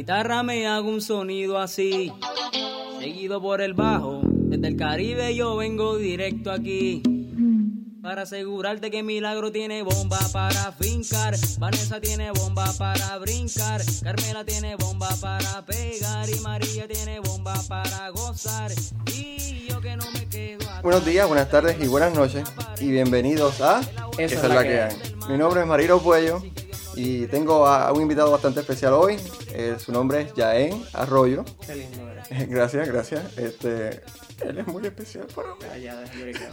guitarra me hago un sonido así, seguido por el bajo. Desde el Caribe yo vengo directo aquí. Para asegurarte que Milagro tiene bomba para fincar, Vanessa tiene bomba para brincar, Carmela tiene bomba para pegar y María tiene bomba para gozar. Y yo que no me quedo atrás. Buenos días, buenas tardes y buenas noches y bienvenidos a Esa es la que hay. Mi nombre es Mariro Puello y tengo a un invitado bastante especial hoy. Eh, su nombre es Yaén Arroyo. Qué lindo eres. Gracias, gracias. Este, él es muy especial para mí. De Yuricao.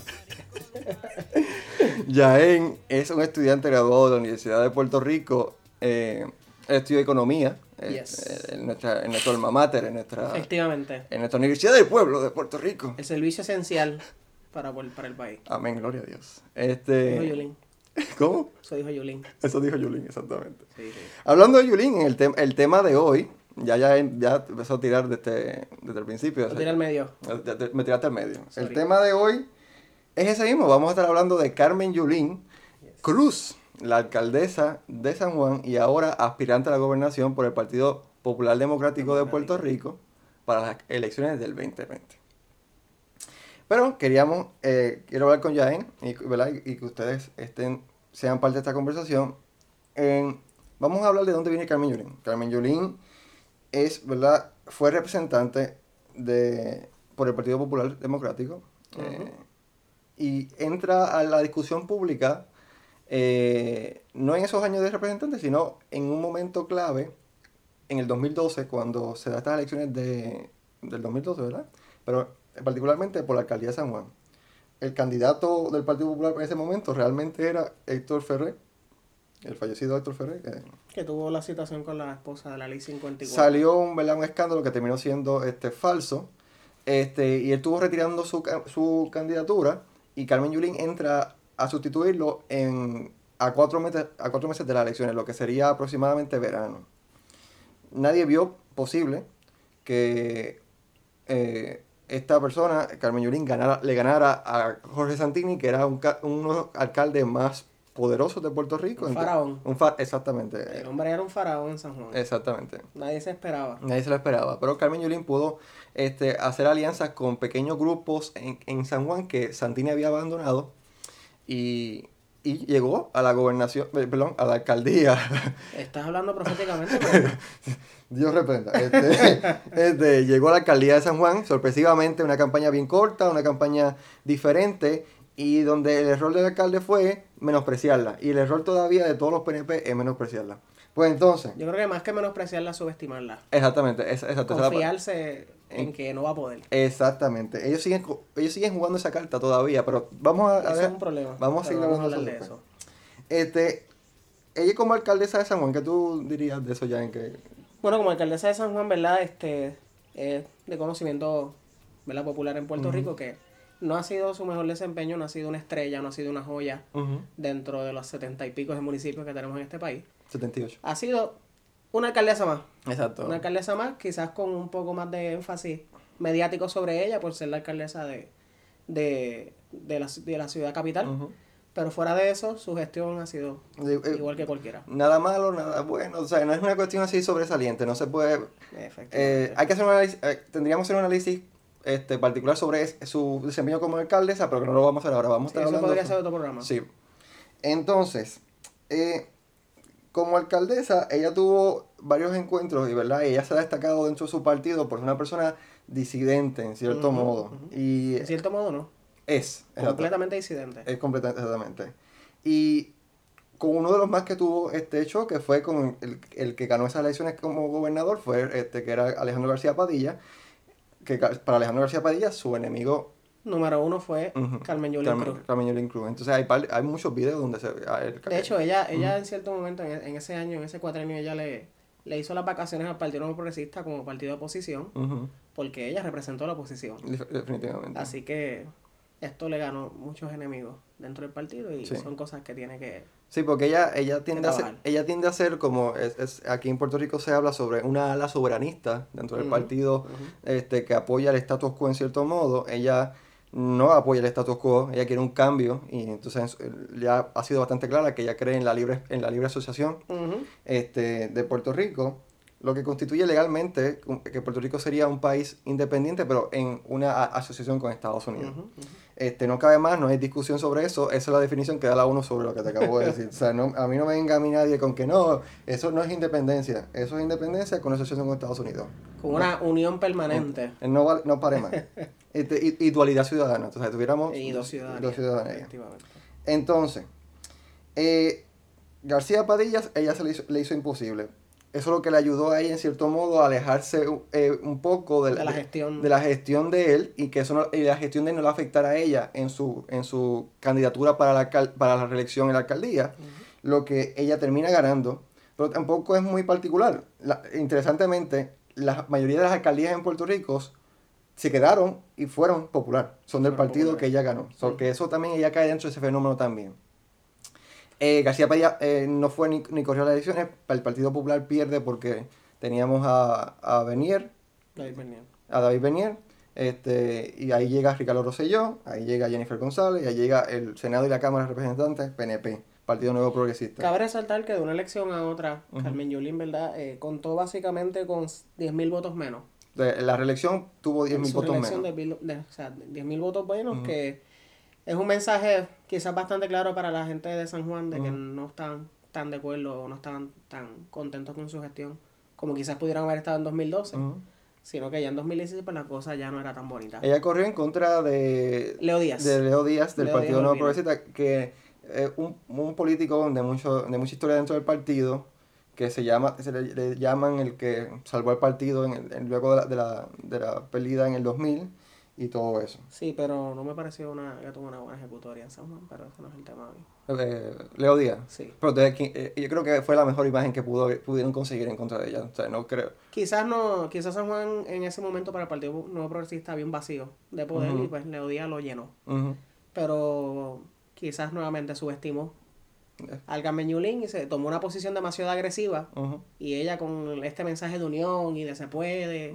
Yaén es un estudiante graduado de la Universidad de Puerto Rico. Eh, él estudia economía eh, Yes. eh, en, nuestra, en nuestro alma mater, en nuestra, Efectivamente. en nuestra Universidad del Pueblo de Puerto Rico. El servicio esencial para, para el país. Amén, gloria a Dios. Este. ¿Cómo? Eso dijo Yulín. Eso dijo Yulín, exactamente. Sí, sí. Hablando de Yulín, el, tem- el tema de hoy, ya, ya, ya empezó a tirar desde, desde el principio. Lo tira al medio. Te- Me tiraste al medio. El tema de hoy es ese mismo. Vamos a estar hablando de Carmen Yulín Cruz, la alcaldesa de San Juan y ahora aspirante a la gobernación por el Partido Popular Democrático de Puerto Rico para las elecciones del 2020. Pero queríamos, eh, quiero hablar con Yaen y, y que ustedes estén, sean parte de esta conversación. Vamos a hablar de dónde viene Carmen Yulín. Carmen Yulín es, ¿verdad? Fue representante de, por el Partido Popular Democrático eh, y entra a la discusión pública eh, no en esos años de representante, sino en un momento clave en el 2012, cuando se da estas elecciones de, del 2012, ¿verdad? Pero particularmente por la alcaldía de San Juan. El candidato del Partido Popular en ese momento realmente era Héctor Ferrer, el fallecido Héctor Ferrer, que Que tuvo la situación con la esposa de la ley 54. salió un, ¿verdad? un escándalo que terminó siendo este, falso. Este, y él estuvo retirando su, ca- su candidatura y Carmen Yulín entra a sustituirlo en, a, cuatro meses, a cuatro meses de las elecciones, lo que sería aproximadamente verano. Nadie vio posible que eh, esta persona, Carmen Yulín, ganara, le ganara a Jorge Santini, que era un, uno de los alcaldes más poderosos de Puerto Rico. Un faraón. Un fa- exactamente. El hombre era un faraón en San Juan. Exactamente. Nadie se esperaba. Nadie se lo esperaba. Pero Carmen Yulín pudo este, hacer alianzas con pequeños grupos en, en San Juan que Santini había abandonado. Y, y llegó a la gobernación, eh, perdón, a la alcaldía. Estás hablando proféticamente, pero Dios reprenda. Este, este, llegó a la alcaldía de San Juan, sorpresivamente, una campaña bien corta, una campaña diferente. Y donde el error del alcalde fue menospreciarla. Y el error todavía de todos los PNP es menospreciarla. Pues entonces, yo creo que más que menospreciarla, subestimarla. exactamente, es, exacto, Confiarse en que no va a poder. Exactamente. Ellos siguen, ellos siguen jugando esa carta todavía, pero vamos a, ver- es un problema. Vamos a seguir hablando hablar de eso. Este, ella como alcaldesa de San Juan, ¿qué tú dirías de eso ya en que Bueno, como alcaldesa de San Juan, ¿verdad? Este es de conocimiento ¿verdad? popular en Puerto Rico que no ha sido su mejor desempeño, no ha sido una estrella, no ha sido una joya dentro de los setenta y pico de municipios que tenemos en este país. 78? Ha sido una alcaldesa más. Exacto. Una alcaldesa más, quizás con un poco más de énfasis mediático sobre ella por ser la alcaldesa de, de, de, la, de la ciudad capital. Pero fuera de eso, su gestión ha sido Eh, eh, igual que cualquiera. Nada malo, nada bueno, o sea, no es una cuestión así sobresaliente, no se puede... Eh, hay que hacer un análisis, eh, tendríamos que hacer un análisis este, particular sobre su desempeño como alcaldesa, pero que no lo vamos a hacer ahora, vamos a estar Eso hablando... podría ser otro programa. Sí. Entonces, eh, como alcaldesa, ella tuvo varios encuentros y, ¿verdad? Ella se ha destacado dentro de su partido por ser una persona disidente, en cierto modo. Y En cierto modo, no. es. Completamente disidente. Es completamente, exactamente. Y con uno de los más que tuvo este choque fue con el, el que ganó esas elecciones como gobernador, fue este que era Alejandro García Padilla, que para Alejandro García Padilla, su enemigo Número uno fue. Carmen Yulín Carmen, Cruz. Carmen Yulín Cruz. Entonces hay, par- hay muchos videos donde se él. De hecho, ella, ella en cierto momento, en, en ese año, en ese cuatrenio, ella le, le hizo las vacaciones al Partido Nuevo Progresista como partido de oposición, porque ella representó a la oposición. def- definitivamente. Así que esto le ganó muchos enemigos dentro del partido y Sí. son cosas que tiene que... Sí, porque ella, ella, tiende a ser, ella tiende a ser como, es, es- aquí en Puerto Rico se habla sobre una ala soberanista dentro del partido este, que apoya el status quo en cierto modo. Ella no apoya el status quo, ella quiere un cambio y entonces ya ha sido bastante clara que ella cree en la libre, en la libre asociación este, de Puerto Rico lo que constituye legalmente que Puerto Rico sería un país independiente, pero en una asociación con Estados Unidos. Este, no cabe más, no hay discusión sobre eso, esa es la definición que da la ONU sobre lo que te acabo de decir. o sea, no, a mí no me venga a mí nadie con que no, eso no es independencia, eso es independencia con asociación con Estados Unidos. Con una unión permanente. No, no pare más. Este, y, dualidad ciudadana, entonces tuviéramos y dos ciudadanos. Entonces, eh, García Padilla, ella se le hizo, le hizo imposible eso es lo que le ayudó a ella en cierto modo a alejarse eh, un poco de, la gestión. De, la gestión de él y que eso no, y la gestión de él no le afectara a ella en su, en su candidatura para la, para la reelección en la alcaldía, lo que ella termina ganando, pero tampoco es muy particular. interesantemente, la mayoría de las alcaldías en Puerto Rico se quedaron y fueron popular, son del partido que ella ganó, porque eso también ella cae dentro de ese fenómeno también. Eh, García Padilla eh, no fue ni, ni, corrió las elecciones, el Partido Popular pierde porque teníamos a, a Benier, David Benier. a David Benier, este, y ahí llega Ricardo Rosselló, ahí llega Jennifer González, y ahí llega el Senado y la Cámara de Representantes, PNP, Partido Nuevo Progresista. Cabe resaltar que de una elección a otra, Carmen Yulín, ¿verdad? Eh, contó básicamente con 10.000 votos menos. De, la reelección tuvo 10.000 votos menos. De, o sea, 10.000 votos menos que es un mensaje quizás bastante claro para la gente de San Juan de que no están tan de acuerdo o no estaban tan contentos con su gestión como quizás pudieran haber estado en 2012. Sino que ya en 2016 pues la cosa ya no era tan bonita. Ella corrió en contra de Leo Díaz. De Leo Díaz, del Partido Nuevo Progresista, que es un, un, político de mucho, de mucha historia dentro del partido, que se llama, se le, llaman el que salvó al partido en luego de la, de la, de la pérdida en el 2000 y todo eso. Sí, pero no me pareció una, que tuvo una buena ejecutoria en San Juan, pero ese no es el tema hoy. Eh, Leo Díaz. Sí. Pero eh, yo creo que fue la mejor imagen que pudo, pudieron conseguir en contra de ella. O sea, no creo. Quizás no, quizás San Juan en ese momento para el Partido Nuevo Progresista había un vacío de poder y pues Leo Díaz lo llenó. Pero quizás nuevamente subestimó. Al Carmen Yulín y se tomó una posición demasiado agresiva y ella con este mensaje de unión y de se puede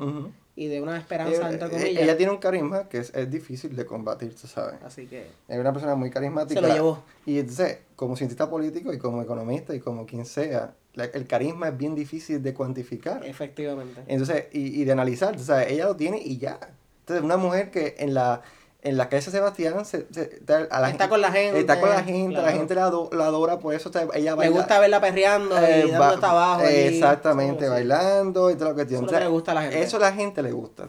y de una esperanza, entre comillas. Ella tiene un carisma que es, difícil de combatir, ¿sabes? Así que... Es una persona muy carismática. Se lo llevó. Y entonces, como cientista político y como economista y como quien sea, el carisma es bien difícil de cuantificar. Efectivamente. Entonces, y, y de analizar, ¿sabes? Ella lo tiene y ya. Entonces, una mujer que en la en la calle Sebastián se, está con la gente. Está con la gente, la gente la, adora, por eso ella baila. Me gusta verla perreando y eh, dando hasta abajo. exactamente, bailando y todo lo que tiene. Eso le gusta a la gente. Eso a la gente le gusta.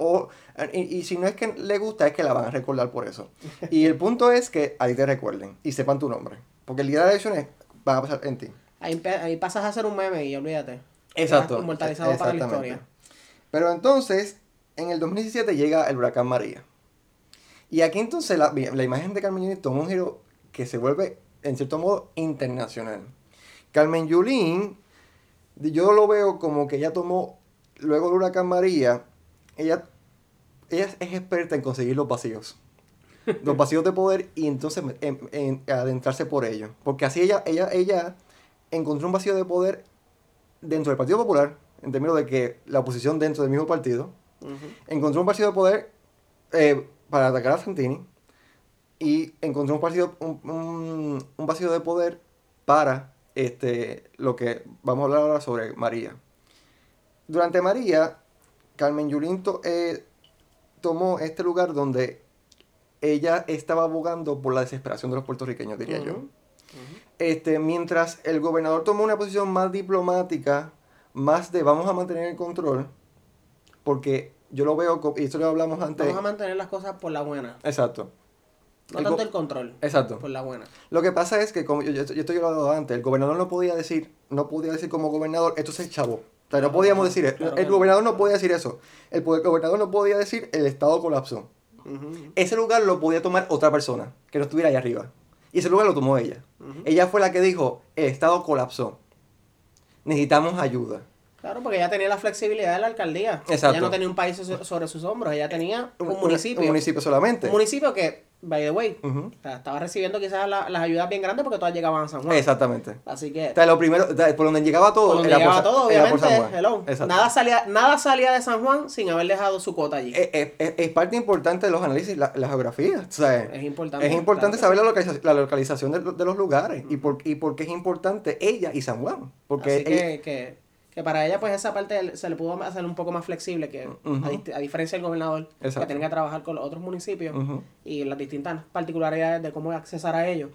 O y, si no es que le gusta, es que la van a recordar por eso. y el punto es que ahí te recuerden y sepan tu nombre. Porque el día de la elección van a pasar en ti. Ahí, ahí pasas a ser un meme y olvídate. Exacto. Inmortalizado para la historia. Pero entonces, en el 2017 llega el huracán María. Y aquí entonces la, la imagen de Carmen Yulín toma un giro que se vuelve, en cierto modo, internacional. Carmen Yulín, yo lo veo como que ella tomó, luego de Huracán María, ella, ella es experta en conseguir los vacíos. Los vacíos de poder y entonces en, adentrarse por ellos. Porque así ella, ella, ella encontró un vacío de poder dentro del Partido Popular, en términos de que la oposición dentro del mismo partido, encontró un vacío de poder eh, para atacar a Santini y encontró un, partido, un, vacío de poder para este, lo que vamos a hablar ahora sobre María. Durante María, Carmen Yulín eh, tomó este lugar donde ella estaba abogando por la desesperación de los puertorriqueños, diría yo. Este, mientras el gobernador tomó una posición más diplomática, más de vamos a mantener el control, porque yo lo veo, y esto lo hablamos antes. Vamos a mantener las cosas por la buena. Exacto. No tanto el control. Exacto. Por la buena. Lo que pasa es que, como yo, yo, estoy hablando antes, el gobernador no podía decir, no podía decir como gobernador, esto es el chavo. O sea, no podíamos decir eso. el gobernador no podía decir eso. El, gobernador no podía decir el Estado colapsó. Ese lugar lo podía tomar otra persona que no estuviera ahí arriba. Y ese lugar lo tomó ella. Ella fue la que dijo, el Estado colapsó. Necesitamos ayuda. Claro, porque ella tenía la flexibilidad de la alcaldía. Exacto. Ella no tenía un país sobre sus hombros, ella tenía un, municipio. Un municipio solamente. Un municipio que, by the way, estaba recibiendo quizás las ayudas bien grandes porque todas llegaban a San Juan. Exactamente. Así que... O sea, lo primero, por donde llegaba todo, por donde llegaba todo, obviamente, Nada salía, nada salía de San Juan sin haber dejado su cuota allí. Es, parte importante de los análisis, la, la geografía. O sea, es importante. Es importante saber la, localización, la localización de, los lugares y, por, y por qué es importante ella y San Juan. Porque Así que Que para ella, pues esa parte se le pudo hacer un poco más flexible, que a, diferencia del gobernador, que tenía que trabajar con los otros municipios y las distintas particularidades de cómo accesar a ellos.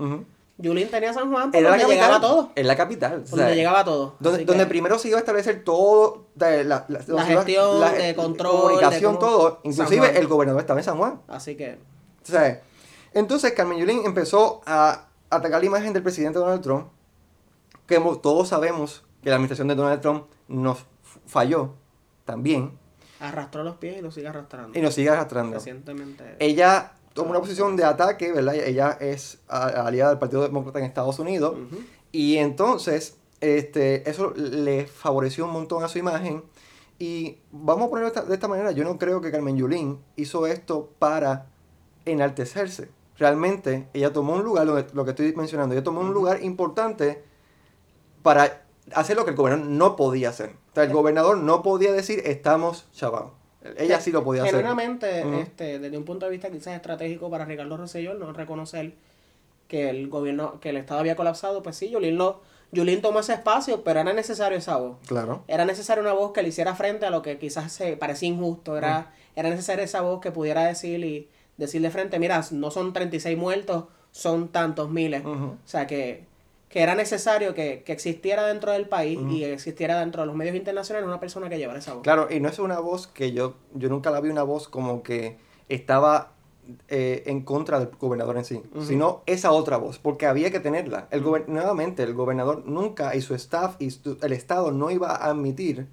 Yulín tenía San Juan, pero donde llegaba todo. En la capital. Donde llegaba todo. Donde, primero se iba a establecer todo, la, gestión, de control, comunicación, todo. Inclusive el gobernador estaba en San Juan. Así que... entonces Carmen Yulín empezó a atacar la imagen del presidente Donald Trump, que todos sabemos que la administración de Donald Trump nos falló también. Arrastró los pies y lo sigue arrastrando. Y nos sigue arrastrando. Recientemente. Ella toma una posición de ataque, ¿verdad? Ella es aliada del Partido Demócrata en Estados Unidos. Y entonces, este, eso le favoreció un montón a su imagen. Y vamos a ponerlo de esta, manera, yo no creo que Carmen Yulín hizo esto para enaltecerse. Realmente, ella tomó un lugar, lo, que estoy mencionando, ella tomó un lugar importante para hacer lo que el gobernador no podía hacer. O sea, el gobernador no podía decir, estamos chavados. Ella sí lo podía hacer. Generalmente, este, desde un punto de vista quizás estratégico para Ricardo Rosselló, no reconocer que el gobierno, que el Estado había colapsado, pues sí, Yulín, lo, Yulín tomó ese espacio, pero era necesario esa voz. Claro. Era necesaria una voz que le hiciera frente a lo que quizás se parecía injusto. Era, era necesaria esa voz que pudiera decir y decirle frente, mira, no son 36 muertos, son tantos miles. O sea que que era necesario que, existiera dentro del país y existiera dentro de los medios internacionales una persona que llevara esa voz. Claro, y no es una voz que yo, yo nunca la vi una voz como que estaba eh, en contra del gobernador en sí, sino esa otra voz, porque había que tenerla. El nuevamente, el gobernador nunca y su staff y el Estado no iba a admitir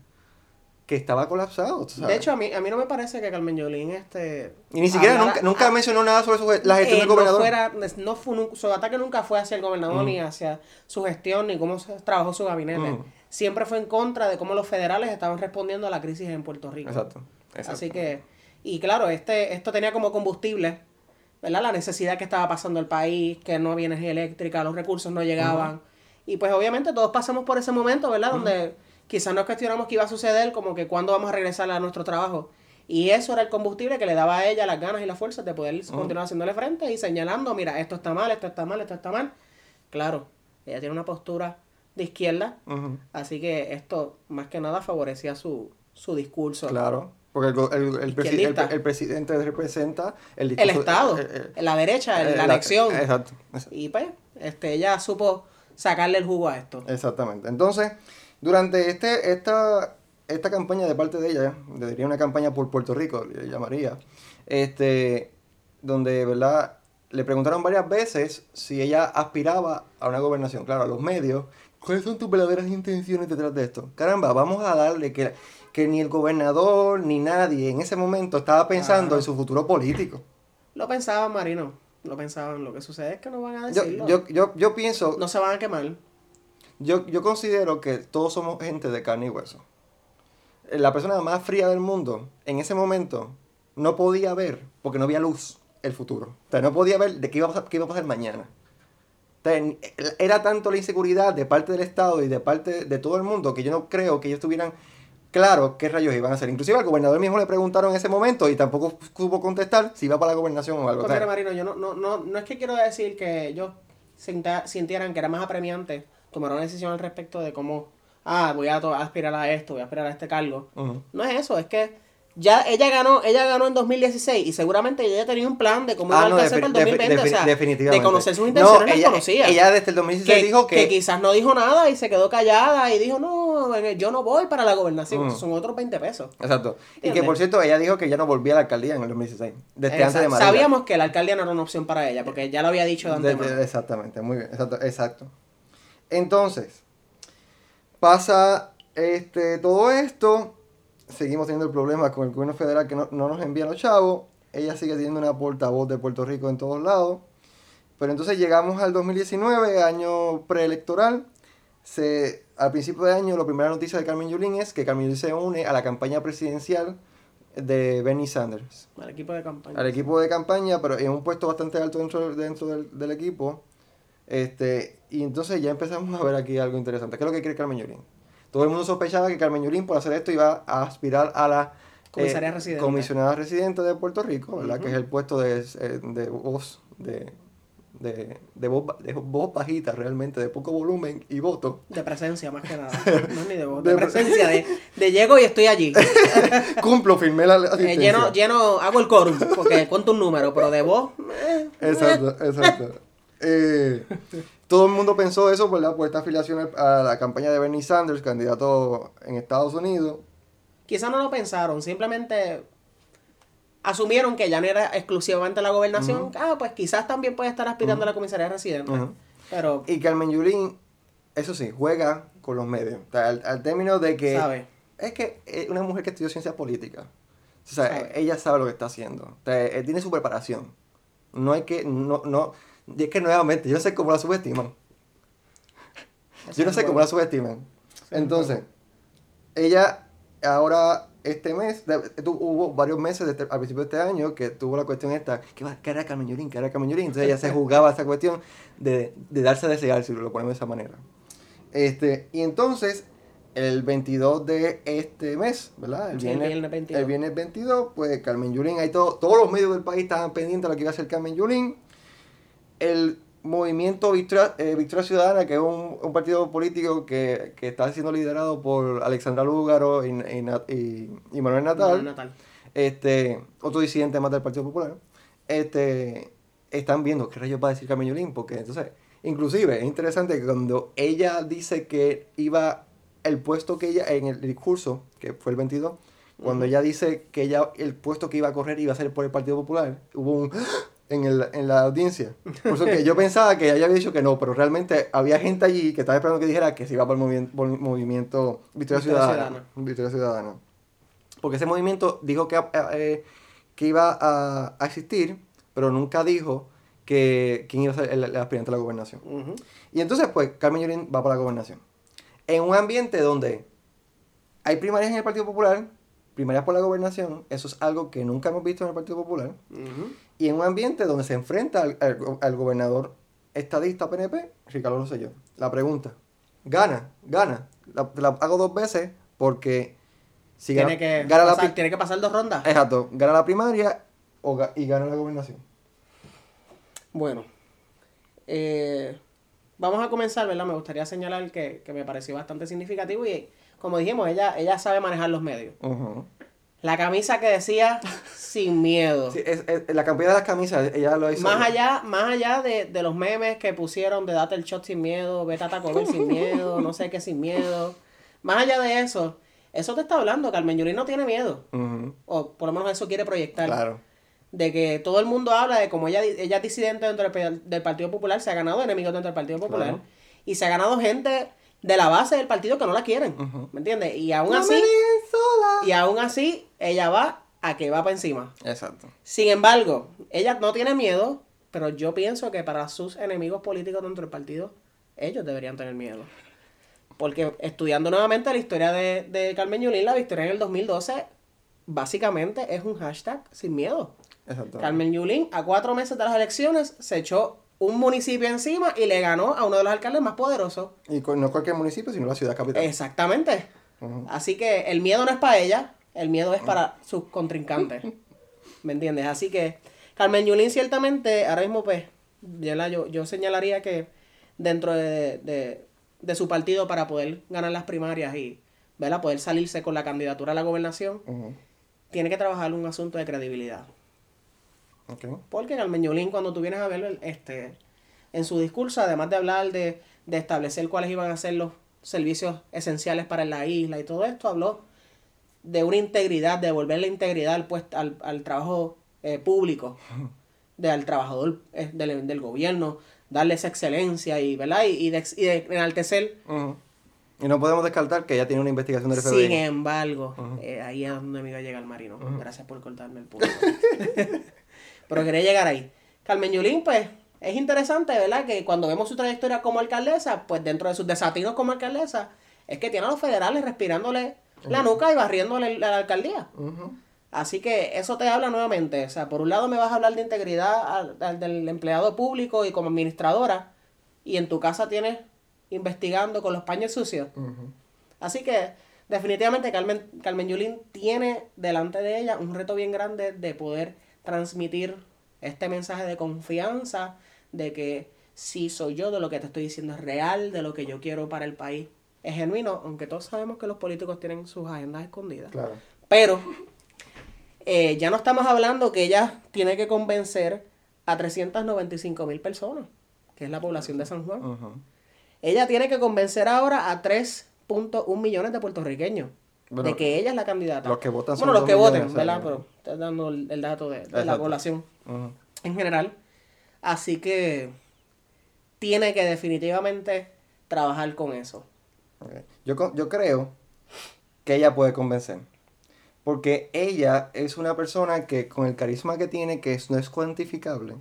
que estaba colapsado. De hecho, a mí, a mí no me parece que Carmen Yolín este... Y ni siquiera nunca, nunca mencionó nada sobre su, la gestión del gobernador. No fuera, no fue, su ataque nunca fue hacia el gobernador, ni hacia su gestión, ni cómo trabajó su gabinete. Siempre fue en contra de cómo los federales estaban respondiendo a la crisis en Puerto Rico. Exacto. Así que, y claro, este, esto tenía como combustible, ¿verdad? La necesidad que estaba pasando el país, que no había energía eléctrica, los recursos no llegaban. Y pues obviamente todos pasamos por ese momento, ¿verdad? Donde quizás nos cuestionamos qué iba a suceder, como que cuándo vamos a regresar a nuestro trabajo. Y eso era el combustible que le daba a ella las ganas y las fuerzas de poder continuar haciéndole frente y señalando, mira, esto está mal, esto está mal, esto está mal. Claro, ella tiene una postura de izquierda, así que esto más que nada favorecía su, su discurso. Claro. Porque el, el, presidente representa el, el Estado, la derecha, la elección. Exacto, exacto, Y pues, este, ella supo sacarle el jugo a esto. Exactamente. Entonces, durante este, esta, esta campaña de parte de ella, diría una campaña por Puerto Rico, le llamaría, este, donde, ¿verdad? Le preguntaron varias veces si ella aspiraba a una gobernación, claro, a los medios. ¿Cuáles son tus verdaderas intenciones detrás de esto? Caramba, vamos a darle que, que ni el gobernador ni nadie en ese momento estaba pensando en su futuro político. Lo pensaban, Marino. Lo pensaban. Lo que sucede es que no van a decirlo. Yo, yo, yo pienso... No se van a quemar. Yo, yo considero que todos somos gente de carne y hueso. La persona más fría del mundo, en ese momento, no podía ver, porque no había luz, el futuro. O sea, no podía ver de qué iba a pasar, qué iba a pasar mañana. era tanto la inseguridad de parte del Estado y de parte de todo el mundo que yo no creo que ellos tuvieran claro qué rayos iban a hacer. Inclusive al gobernador mismo le preguntaron en ese momento y tampoco supo contestar si iba para la gobernación o algo. Pues Marino, yo no, no, no, no es que quiero decir que ellos sintieran que era más apremiante tomar una decisión al respecto de cómo, ah, voy a, aspirar a esto, voy a aspirar a este cargo. No es eso, es que ya ella ganó, ella ganó en 2016 y seguramente ella ya tenía un plan de cómo iba a alcanzar para el 2020, o sea, de conocer sus intenciones, no, ella, conocía. Ella desde el 2016 dijo que... Que quizás no dijo nada y se quedó callada y dijo, no, yo no voy para la gobernación, son otros 20 pesos. Exacto. Y que, por cierto, ella dijo que ya no volvía a la alcaldía en el 2016, desde antes de María. Sabíamos que la alcaldía no era una opción para ella, porque ya lo había dicho de antemano. exactamente, muy bien, exacto. exacto. Entonces, pasa este, todo esto, seguimos teniendo el problema con el gobierno federal que no, nos envía los chavos, ella sigue teniendo una portavoz de Puerto Rico en todos lados, pero entonces llegamos al 2019, año preelectoral, se, al principio de año la primera noticia de Carmen Yulín es que Carmen Yulín se une a la campaña presidencial de Bernie Sanders. Al equipo de campaña. Al equipo de campaña, pero en un puesto bastante alto dentro, dentro del, del equipo. Este, y entonces ya empezamos a ver aquí algo interesante. ¿Qué es lo que quiere Carmen Yulín? Todo el mundo sospechaba que Carmen Yulín, por hacer esto, iba a aspirar a la eh, comisionada residente de Puerto Rico, ¿verdad? que es el puesto de, eh, de voz de, de, de, voz, de voz bajita realmente, de poco volumen y voto. De presencia más que nada. No ni de voz, de, presencia, de, de, llego y estoy allí. Cumplo, firmé la eh, lleno, lleno, hago el quórum, porque cuento un número, pero de voz... Eh, exacto, exacto. Eh, todo el mundo pensó eso, ¿verdad? Por esta afiliación a la campaña de Bernie Sanders, candidato en Estados Unidos. Quizás no lo pensaron, simplemente asumieron que ya no era exclusivamente la gobernación. Ah, pues quizás también puede estar aspirando a la comisaría residente. Pero... Y Carmen Yulín, eso sí, juega con los medios. al, término de que... ¿Sabe? Es que es una mujer que estudió ciencia política. O sea, ella sabe lo que está haciendo. O tiene su preparación. No hay que... No, no, y es que nuevamente, yo no sé cómo la subestiman. yo no sé cómo la subestiman. Entonces, ella ahora este mes, hubo varios meses este, al principio de este año que tuvo la cuestión esta, ¿qué, va, era Carmen Yulín? ¿Qué era Carmen Yulín? Entonces ella se jugaba esa cuestión de, de darse a desear, si lo ponemos de esa manera. Este, y entonces, el 22 de este mes, ¿verdad? El, viernes, 22. El viernes 22, pues Carmen Yulín, ahí todo, todos los medios del país estaban pendientes de lo que iba a hacer Carmen Yulín. El movimiento Victoria, eh, Victoria Ciudadana, que es un, un partido político que, que, está siendo liderado por Alexandra Lúgaro y, y, y, Manuel Natal, Natal, este otro disidente más del Partido Popular, este, están viendo qué rayos va a decir Carmen Yulín, porque entonces, inclusive es interesante que cuando ella dice que iba el puesto que ella, en el discurso, que fue el 22, cuando ella dice que ella el puesto que iba a correr iba a ser por el Partido Popular, hubo un en, el, en la audiencia. Por eso que yo pensaba que ella había dicho que no, pero realmente había gente allí que estaba esperando que dijera que se iba por el movimiento, por el movimiento Victoria, Ciudadana, Victoria Ciudadana. Porque ese movimiento dijo que, eh, que iba a, a, existir, pero nunca dijo que quién iba a ser el, aspirante a la gobernación. Y entonces, pues, Carmen Yulín va para la gobernación. En un ambiente donde hay primarias en el Partido Popular, primarias por la gobernación, eso es algo que nunca hemos visto en el Partido Popular y en un ambiente donde se enfrenta al, gobernador estadista PNP, Ricardo Rosselló. La pregunta, ¿gana? ¿Gana? La, la hago dos veces porque si tiene, que pasar, tiene que pasar dos rondas. Exacto, gana la primaria o, y gana la gobernación. Bueno, eh, vamos a comenzar, ¿verdad? Me gustaría señalar que, me pareció bastante significativo y, como dijimos, ella, ella sabe manejar los medios. La camisa que decía sin miedo. Sí, es, la campaña de las camisas, ella lo hizo. Más allá, más allá de, los memes que pusieron de date el shot sin miedo, vete a Taco sin miedo, no sé qué sin miedo. Más allá de eso, eso te está hablando, Carmen Yulín no tiene miedo. O por lo menos eso quiere proyectar. Claro. De que todo el mundo habla de cómo ella, ella es disidente dentro del, Partido Popular, se ha ganado enemigos dentro del Partido Popular. Y se ha ganado gente de la base del partido que no la quieren. ¿Me entiendes? Y aún así. Y aún así, ella va a que va para encima. Exacto. Sin embargo, ella no tiene miedo, pero yo pienso que para sus enemigos políticos dentro del partido, ellos deberían tener miedo. Porque estudiando nuevamente la historia de, de Carmen Yulín, la victoria en el 2012, básicamente es un hashtag sin miedo. Exacto. Carmen Yulín, a cuatro meses de las elecciones, se echó un municipio encima y le ganó a uno de los alcaldes más poderosos. Y no cualquier municipio, sino la ciudad capital. Exactamente. Así que el miedo no es para ella, el miedo es para sus contrincantes. ¿Me entiendes? Así que Carmen Yulín ciertamente, ahora mismo pues, yo, yo señalaría que dentro de, su partido para poder ganar las primarias y ¿verdad? poder salirse con la candidatura a la gobernación, tiene que trabajar un asunto de credibilidad. Porque Carmen Yulín, cuando tú vienes a verlo, este, en su discurso, además de hablar de, establecer cuáles iban a ser los servicios esenciales para la isla y todo esto, habló de una integridad, de devolver la integridad al, pues, al, trabajo eh, público, de, al trabajador eh, del, gobierno, darle esa excelencia y, ¿verdad? y, de, enaltecer. Y no podemos descartar que ella tiene una investigación del FBI. Sin embargo, eh, ahí es donde me iba a llegar Marino. Gracias por cortarme el punto. Pero quería llegar ahí. Carmen Yulín, pues, es interesante, ¿verdad? Que cuando vemos su trayectoria como alcaldesa, pues dentro de sus desatinos como alcaldesa, es que tiene a los federales respirándole la nuca y barriéndole la, alcaldía. Así que eso te habla nuevamente. O sea, por un lado me vas a hablar de integridad al, del empleado público y como administradora, y en tu casa tienes investigando con los paños sucios. Así que definitivamente Carmen, Carmen Yulín tiene delante de ella un reto bien grande de poder transmitir este mensaje de confianza, de que si soy yo, de lo que te estoy diciendo es real, de lo que yo quiero para el país es genuino, aunque todos sabemos que los políticos tienen sus agendas escondidas. Claro. Pero eh, ya no estamos hablando que ella tiene que convencer a 395 mil personas, que es la población de San Juan. Ella tiene que convencer ahora a 3.1 millones de puertorriqueños Bueno, de que ella es la candidata. los que votan son Bueno, los que voten, ¿verdad? Pero estoy dando el, dato de, de la población en general. Así que tiene que definitivamente trabajar con eso. Yo, yo creo que ella puede convencer. Porque ella es una persona que con el carisma que tiene, que es- no es cuantificable.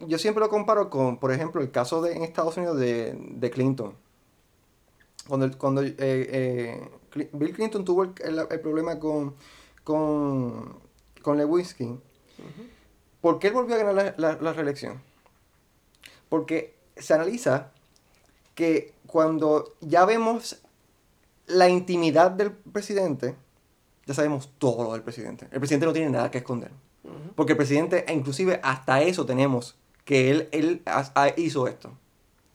Yo siempre lo comparo con, por ejemplo, el caso de, en Estados Unidos de, de Clinton. Cuando, cuando eh, eh, Bill Clinton tuvo el, el- el problema con, con, con Lewinsky, ¿por qué él volvió a ganar la, la- la reelección? Porque se analiza que cuando ya vemos la intimidad del presidente, ya sabemos todo lo del presidente. El presidente no tiene nada que esconder. Porque el presidente, inclusive hasta eso tenemos, que él, él hizo esto.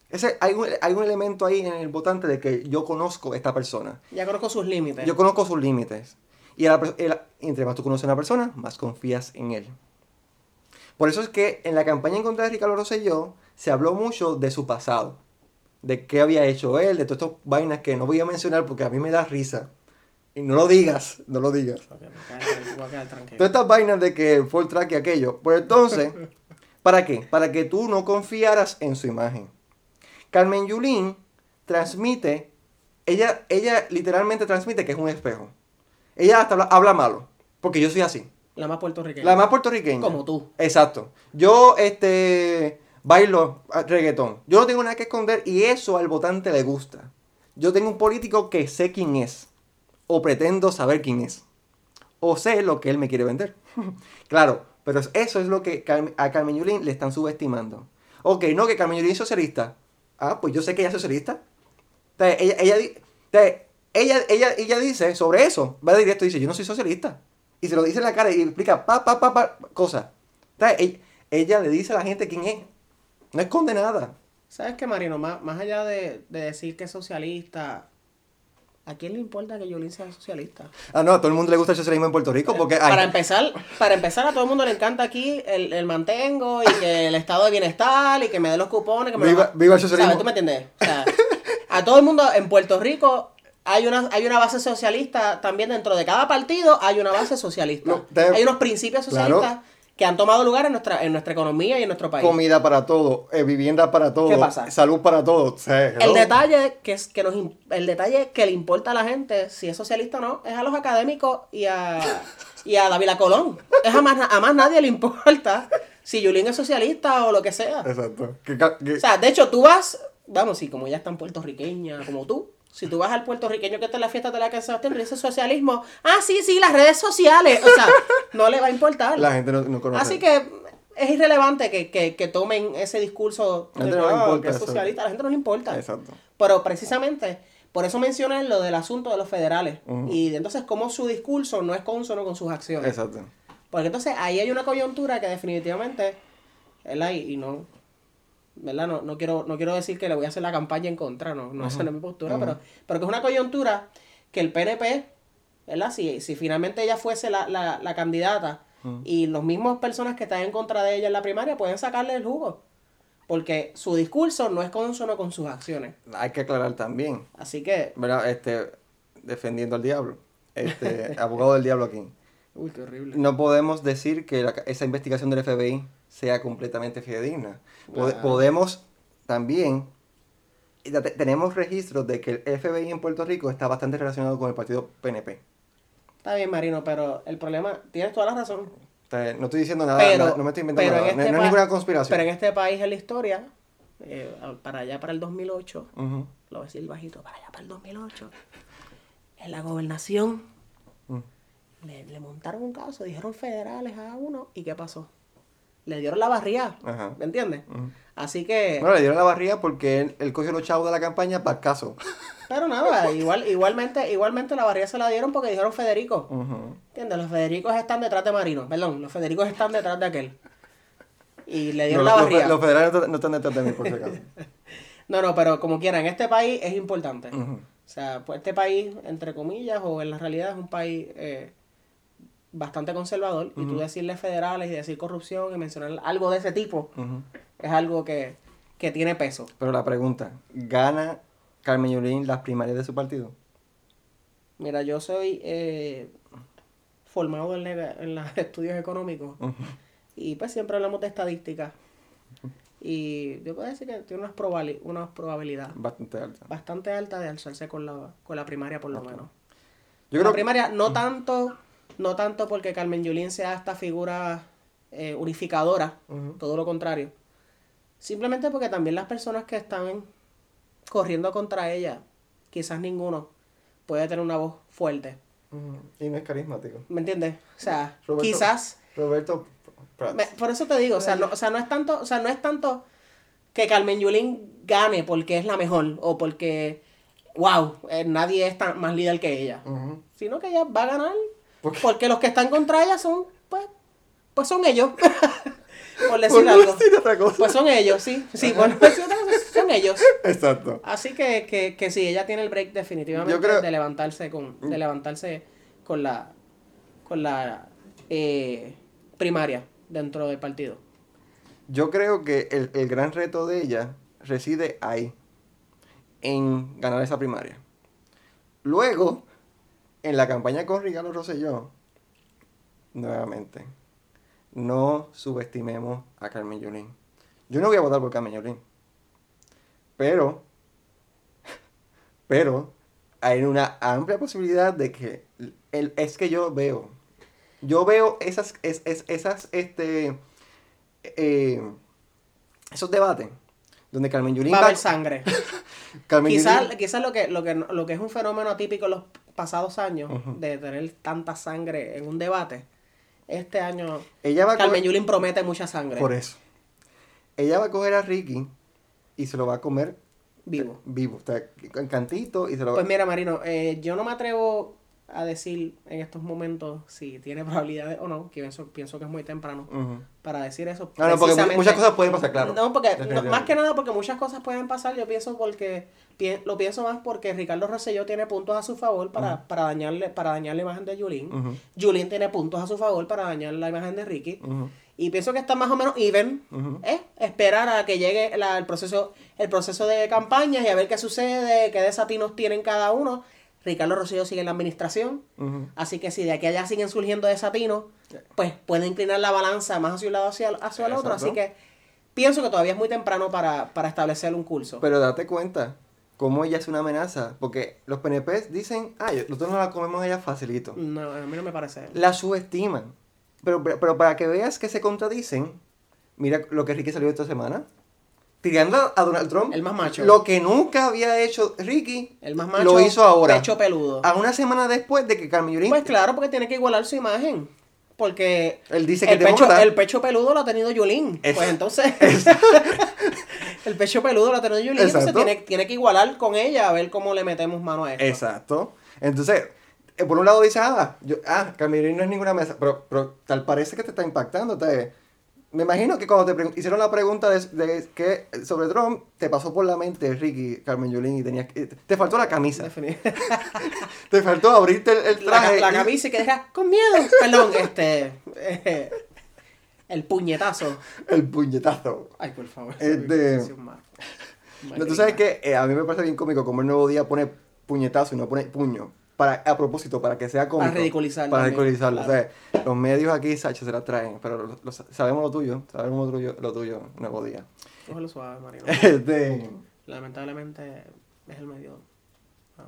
Ese, hay, un, hay un elemento ahí en el votante de que yo conozco a esta persona. Ya conozco sus límites. Yo conozco sus límites. Y a la el- entre más tú conoces a una persona, más confías en él. Por eso es que en la campaña en contra de Ricardo Rosselló se habló mucho de su pasado. De qué había hecho él, de todas estas vainas que no voy a mencionar porque a mí me da risa. Y no lo digas, no lo digas. Voy a quedar. Todas estas vainas de que fue el track y aquello. Pues entonces, ¿para qué? Para que tú no confiaras en su imagen. Carmen Yulín transmite, ella, ella literalmente transmite que es un espejo. Ella hasta habla, habla malo, porque yo soy así. La más puertorriqueña. La más puertorriqueña. Como tú. Exacto. Yo, este, bailo reggaetón. Yo no tengo nada que esconder y eso al votante le gusta. Yo tengo un político que sé quién es. O pretendo saber quién es. O sé lo que él me quiere vender. claro, pero eso es lo que a Carmen Yulín le están subestimando. Ok, no, que Carmen Yulín es socialista. Ah, pues yo sé que ella es socialista. Entonces, ella, ella, ella, ella, ella dice sobre eso, va directo y dice, yo no soy socialista. Y se lo dice en la cara y explica pa, pa, pa, pa. Entonces, ella, ella le dice a la gente quién es. No esconde nada. ¿Sabes qué, Marino? Más, más allá de, de decir que es socialista, ¿a quién le importa que Yolín sea socialista? Ah, no, a todo el mundo le gusta el socialismo en Puerto Rico porque... ay, Para empezar, para empezar, a todo el mundo le encanta aquí el, el mantengo y que el estado de bienestar y que me dé los cupones. Que me Viva- los- viva el socialismo. ¿Sabes? ¿Tú me entiendes? O sea, a todo el mundo en Puerto Rico hay una, hay una base socialista también dentro de cada partido hay una base socialista. No, hay unos principios Claro. socialistas que han tomado lugar en nuestra, en nuestra economía y en nuestro país. comida para todo, eh, vivienda para todo, ¿Qué pasa? salud para todo. o sea, El detalle que es que nos el detalle que le importa a la gente si es socialista o no es a los académicos y a y a David Colón. Es a más, a más nadie le importa si Yulín es socialista o lo que sea. Exacto. Que ca- que- O sea, de hecho tú vas, vamos, si como ella es tan puertorriqueña como tú, si tú vas al puertorriqueño que está en la fiesta de la se Sebastián dice socialismo, ah, sí, sí, las redes sociales, o sea, no le va a importar. la gente no, no conoce. Así que es irrelevante que, que, que tomen ese discurso de no le "Ah, importa que es eso". socialista, a la gente no le importa. Exacto. Pero precisamente, por eso mencioné lo del asunto de los federales. Y entonces, cómo su discurso no es consono con sus acciones. Exacto. Porque entonces ahí hay una coyuntura que definitivamente, ¿verdad? Y, y no, ¿verdad? No, no, quiero, no quiero decir que le voy a hacer la campaña en contra, no, no esa no es mi postura, pero, pero que es una coyuntura que el PNP, ¿verdad? Si, si finalmente ella fuese la, la, la candidata y los mismos personas que están en contra de ella en la primaria pueden sacarle el jugo. Porque su discurso no es consono con sus acciones. Hay que aclarar también, Así que, ¿verdad? Este, defendiendo al diablo. Este, abogado del diablo aquí. uy, qué horrible. No podemos decir que la- esa investigación del FBI sea completamente fidedigna. Podemos también... Tenemos registros de que el FBI en Puerto Rico está bastante relacionado con el partido PNP. Está bien, Marino, pero el problema, tienes toda la razón. No estoy diciendo nada, Pero, no, no me estoy inventando nada. No, este no es pa- ninguna conspiración. Pero en este país, en la historia, eh, para allá para el 2008, Ujú. lo voy a decir bajito, para allá para el 2008, en la gobernación Mm. le, le montaron un caso, dijeron federales a uno, ¿y qué pasó? Le dieron la barría, Ajá. ¿me entiendes? Así que, Bueno, le dieron la barriga porque él, él cogió los chavos de la campaña para caso. pero nada, igual, igualmente, igualmente la barría se la dieron porque dijeron Federico. Ujú. ¿Entiendes? Los Federicos están detrás de Marino. Perdón, los Federicos están detrás de aquel. y le dieron No, la los, barriga. los federales no, están detrás de mí, por si acaso. No, no, pero como quieran, en este país es importante. O sea, pues este país, entre comillas, o en la realidad es un país eh, bastante conservador. Y tú decirle federales y decir corrupción y mencionar algo de ese tipo es algo que, que tiene peso. Pero la pregunta, ¿gana Carmen Yulín las primarias de su partido? Mira, yo soy eh, formado en, la- en los estudios económicos y pues siempre hablamos de estadísticas. Y yo puedo decir que tiene unas, unas probabilidades Bastante alta. bastante altas de alzarse con la, con la primaria por lo menos. Yo la creo que primaria no tanto, no tanto porque Carmen Yulín sea esta figura eh, unificadora, todo lo contrario. Simplemente porque también las personas que están corriendo contra ella, quizás ninguno puede tener una voz fuerte. Y no es carismático. ¿Me entiendes? O sea, Roberto- quizás Roberto Prats. me- por eso te digo, o sea, no, o sea, no es tanto, o sea, no es tanto que Carmen Yulín gane porque es la mejor o porque wow, eh, nadie es tan, más líder que ella, sino que ella va a ganar ¿Por porque los que están contra ella son pues pues son ellos. por Por decir no algo. decir otra cosa. Pues son ellos, sí. Sí, bueno, pues, son ellos. Exacto. Así que, que, que sí, ella tiene el break definitivamente creo- de levantarse con, de levantarse con la con la eh, primaria dentro del partido. Yo creo que el, el gran reto de ella reside ahí, en ganar esa primaria. Luego, en la campaña con Ricardo Rosselló, nuevamente, no subestimemos a Carmen Yulín. Yo no voy a votar por Carmen Yulín. Pero, pero, hay una amplia posibilidad de que, el, es que yo veo, yo veo esas, es, es- esas, este, eh, esos debates donde Carmen Yulín Va a haber sangre. Quizás Yulín- quizás lo que, lo, que, lo que es un fenómeno atípico en los pasados años de tener tanta sangre en un debate, este año ella va a Carmen coger- Yulín promete mucha sangre. por eso. Ella va a coger a Ricky y se lo va a comer Vivo. vivo, o sea, en cantito y se lo va Pues mira, Marino, eh, yo no me atrevo a decir en estos momentos si tiene probabilidades o no, que pienso, pienso que es muy temprano para decir eso. No, porque muchas cosas pueden pasar, claro. No, porque no, más que nada porque muchas cosas pueden pasar, yo pienso porque lo pienso más porque Ricardo Rosselló tiene puntos a su favor para, para dañarle para dañar la imagen de Yulín. Ujú. Yulín tiene puntos a su favor para dañar la imagen de Ricky. Y pienso que está más o menos even. ¿eh? Esperar a que llegue la- el proceso el proceso de campañas y a ver qué sucede, qué desatinos tienen cada uno. Ricardo Rosselló sigue en la administración. Así que si de aquí a allá siguen surgiendo desatinos, pues puede inclinar la balanza más hacia un lado hacia, hacia el otro. Así que pienso que todavía es muy temprano para, para establecer un curso. Pero date cuenta cómo ella es una amenaza, porque los PNP dicen, ah, nosotros nos la comemos a ella facilito. no, a mí no me parece. La subestiman. Pero, pero, pero para que veas que se contradicen, mira lo que Ricky salió esta semana. Tirando a Donald Trump. El más macho. Lo que nunca había hecho Ricky, El más macho. lo hizo ahora. Pecho peludo. A una semana después de que Carmen Yulín, Pues claro, porque tiene que igualar su imagen. Porque él dice que el te pecho, el pecho peludo lo ha tenido Yulín. Es- Pues entonces. el pecho peludo lo ha tenido Yulín. Entonces tiene, tiene que igualar con ella a ver cómo le metemos mano a esto. Exacto. Entonces, eh, por un lado dice, ah, yo, ah, no es ninguna amenaza, pero, pero tal parece que te está impactando. te- me imagino que cuando te hicieron la pregunta de, de que sobre Trump, te pasó por la mente Ricky, Carmen Yulín y tenías que- te faltó la camisa. Te faltó abrirte el, el traje. la camisa y que deja con miedo. Perdón, este. eh, el puñetazo. El puñetazo. Ay, por favor. Este- No, tú sabes que eh, a mí me parece bien cómico como el nuevo día pone puñetazo y no pone puño. Para, a propósito, para que sea cómico. Para también, ridiculizarlo. claro. O sea, los medios aquí, Sacho, se la traen. Pero lo- lo- sabemos lo tuyo. Sabemos lo tuyo, lo tuyo, nuevo día. Cógelo suave, Marino. Este, Lamentablemente es el medio. no.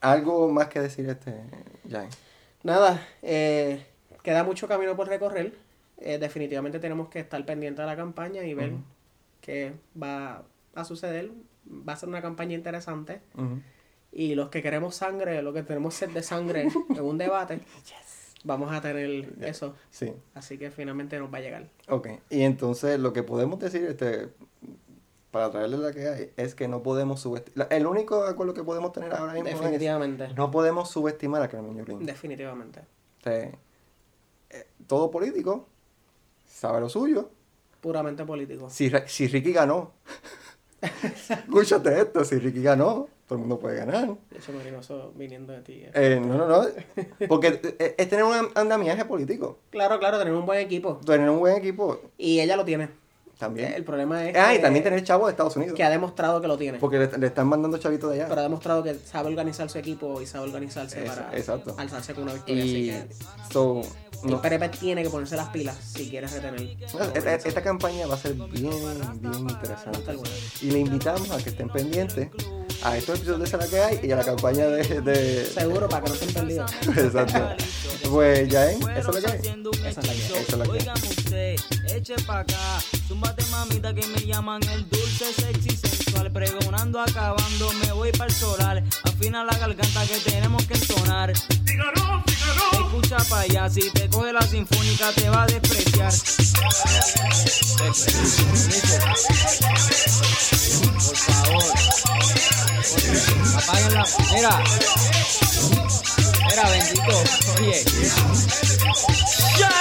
Algo más que decir, este. Nada, eh, queda mucho camino por recorrer. Eh, definitivamente tenemos que estar pendientes de la campaña y ver qué va a suceder. Va a ser una campaña interesante. Y los que queremos sangre, los que tenemos sed de sangre en un debate, vamos a tener eso. Sí. Así que finalmente nos va a llegar. Ok. Y entonces lo que podemos decir, este, para traerle la que hay, es que no podemos subestimar. El único acuerdo que podemos tener ahora mismo es Definitivamente. no podemos subestimar a Carmen Yulín. Definitivamente. O sea, eh, todo político sabe lo suyo, puramente político. Si, si Ricky ganó, escúchate esto, si Ricky ganó, todo el mundo puede ganar. De hecho, Marinoso viniendo de ti. eh. Eh, no, no, no, porque eh, es tener un andamiaje político, Claro, claro, tener un buen equipo. tener un buen equipo Y ella lo tiene. también. El problema es Ah, y también tener chavos de Estados Unidos, que ha demostrado que lo tiene. porque le, le están mandando chavitos de allá. Pero ha demostrado que sabe organizar su equipo y sabe organizarse para exacto. alzarse con una victoria. Y Así so, que no, el PNP tiene que ponerse las pilas si quiere retener. esta, esta campaña va a ser bien, bien interesante. Y le invitamos a que estén pendientes a estos episodios de Sala que hay y a la campaña de... de... Seguro, para que no estén perdidos. Exacto. Pues ya, ¿eh? Eso es lo que hay. Esa es la que- esa es la que- Óigame usted, eche pa' acá. Zúmbate mamita que me llaman el dulce, sexy, sensual. Pregonando, acabando, me voy para el solar. Afina la garganta que tenemos que entonar. Escucha pa' allá, si te coge la sinfónica te va a despreciar. Por favor. Apaguen la... Mira. Mira, bendito. Oye. ¡Ya!